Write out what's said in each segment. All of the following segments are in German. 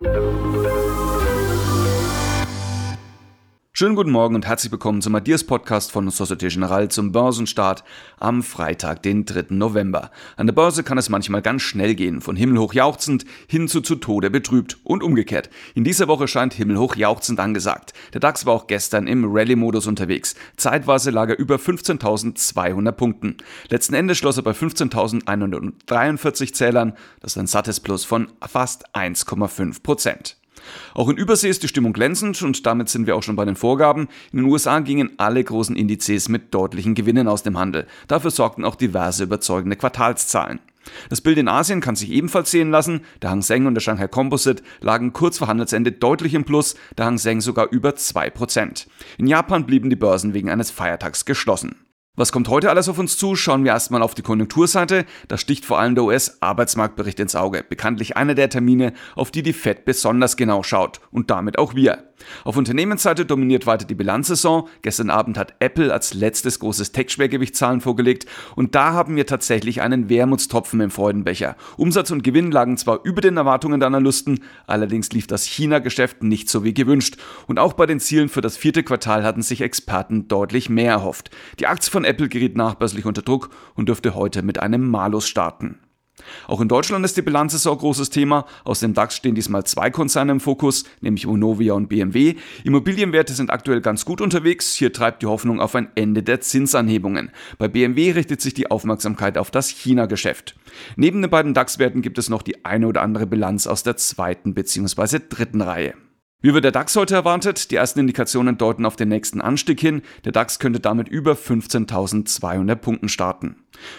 you Schönen guten Morgen und herzlich willkommen zum Adias Podcast von Societe Generale zum Börsenstart am Freitag, den 3. November. An der Börse kann es manchmal ganz schnell gehen, von himmelhoch jauchzend hin zu zu Tode betrübt und umgekehrt. In dieser Woche scheint himmelhoch jauchzend angesagt. Der DAX war auch gestern im Rallye-Modus unterwegs. Zeitweise lag er über 15.200 Punkten. Letzten Endes schloss er bei 15.143 Zählern, das ist ein sattes Plus von fast 1,5 Prozent. Auch in Übersee ist die Stimmung glänzend und damit sind wir auch schon bei den Vorgaben. In den USA gingen alle großen Indizes mit deutlichen Gewinnen aus dem Handel. Dafür sorgten auch diverse überzeugende Quartalszahlen. Das Bild in Asien kann sich ebenfalls sehen lassen. Der Hang Seng und der Shanghai Composite lagen kurz vor Handelsende deutlich im Plus, der Hang Seng sogar über 2%. In Japan blieben die Börsen wegen eines Feiertags geschlossen. Was kommt heute alles auf uns zu? Schauen wir erstmal auf die Konjunkturseite. Da sticht vor allem der US-Arbeitsmarktbericht ins Auge. Bekanntlich einer der Termine, auf die die Fed besonders genau schaut. Und damit auch wir. Auf Unternehmensseite dominiert weiter die Bilanzsaison. Gestern Abend hat Apple als letztes großes Tech-Schwergewicht Zahlen vorgelegt. Und da haben wir tatsächlich einen Wermutstropfen im Freudenbecher. Umsatz und Gewinn lagen zwar über den Erwartungen der Analysten, allerdings lief das China-Geschäft nicht so wie gewünscht. Und auch bei den Zielen für das vierte Quartal hatten sich Experten deutlich mehr erhofft. Die Aktie von Apple geriet nachbörslich unter Druck und dürfte heute mit einem Malus starten. Auch in Deutschland ist die Bilanzsaison großes Thema. Aus dem DAX stehen diesmal zwei Konzerne im Fokus, nämlich Vonovia und BMW. Immobilienwerte sind aktuell ganz gut unterwegs. Hier treibt die Hoffnung auf ein Ende der Zinsanhebungen. Bei BMW richtet sich die Aufmerksamkeit auf das China-Geschäft. Neben den beiden DAX-Werten gibt es noch die eine oder andere Bilanz aus der zweiten bzw. dritten Reihe. Wie wird der DAX heute erwartet? Die ersten Indikationen deuten auf den nächsten Anstieg hin. Der DAX könnte damit über 15.200 Punkten starten.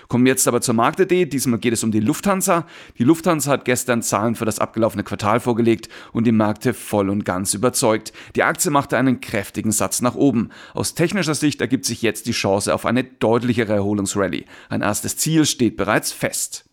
Kommen wir jetzt aber zur Markt.de. Diesmal geht es um die Lufthansa. Die Lufthansa hat gestern Zahlen für das abgelaufene Quartal vorgelegt und die Märkte voll und ganz überzeugt. Die Aktie machte einen kräftigen Satz nach oben. Aus technischer Sicht ergibt sich jetzt die Chance auf eine deutlichere Erholungsrallye. Ein erstes Ziel steht bereits fest.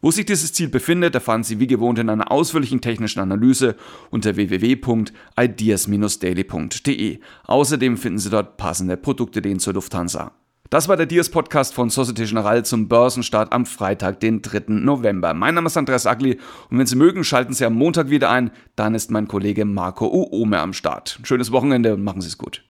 Wo sich dieses Ziel befindet, erfahren Sie wie gewohnt in einer ausführlichen technischen Analyse unter www.ideas-daily.de. Außerdem finden Sie dort passende Produktideen zur Lufthansa. Das war der Dias Podcast von Societe Generale zum Börsenstart am Freitag, den 3. November. Mein Name ist Andreas Agli und wenn Sie mögen, schalten Sie am Montag wieder ein. Dann ist mein Kollege Marco Uome am Start. Schönes Wochenende und machen Sie es gut.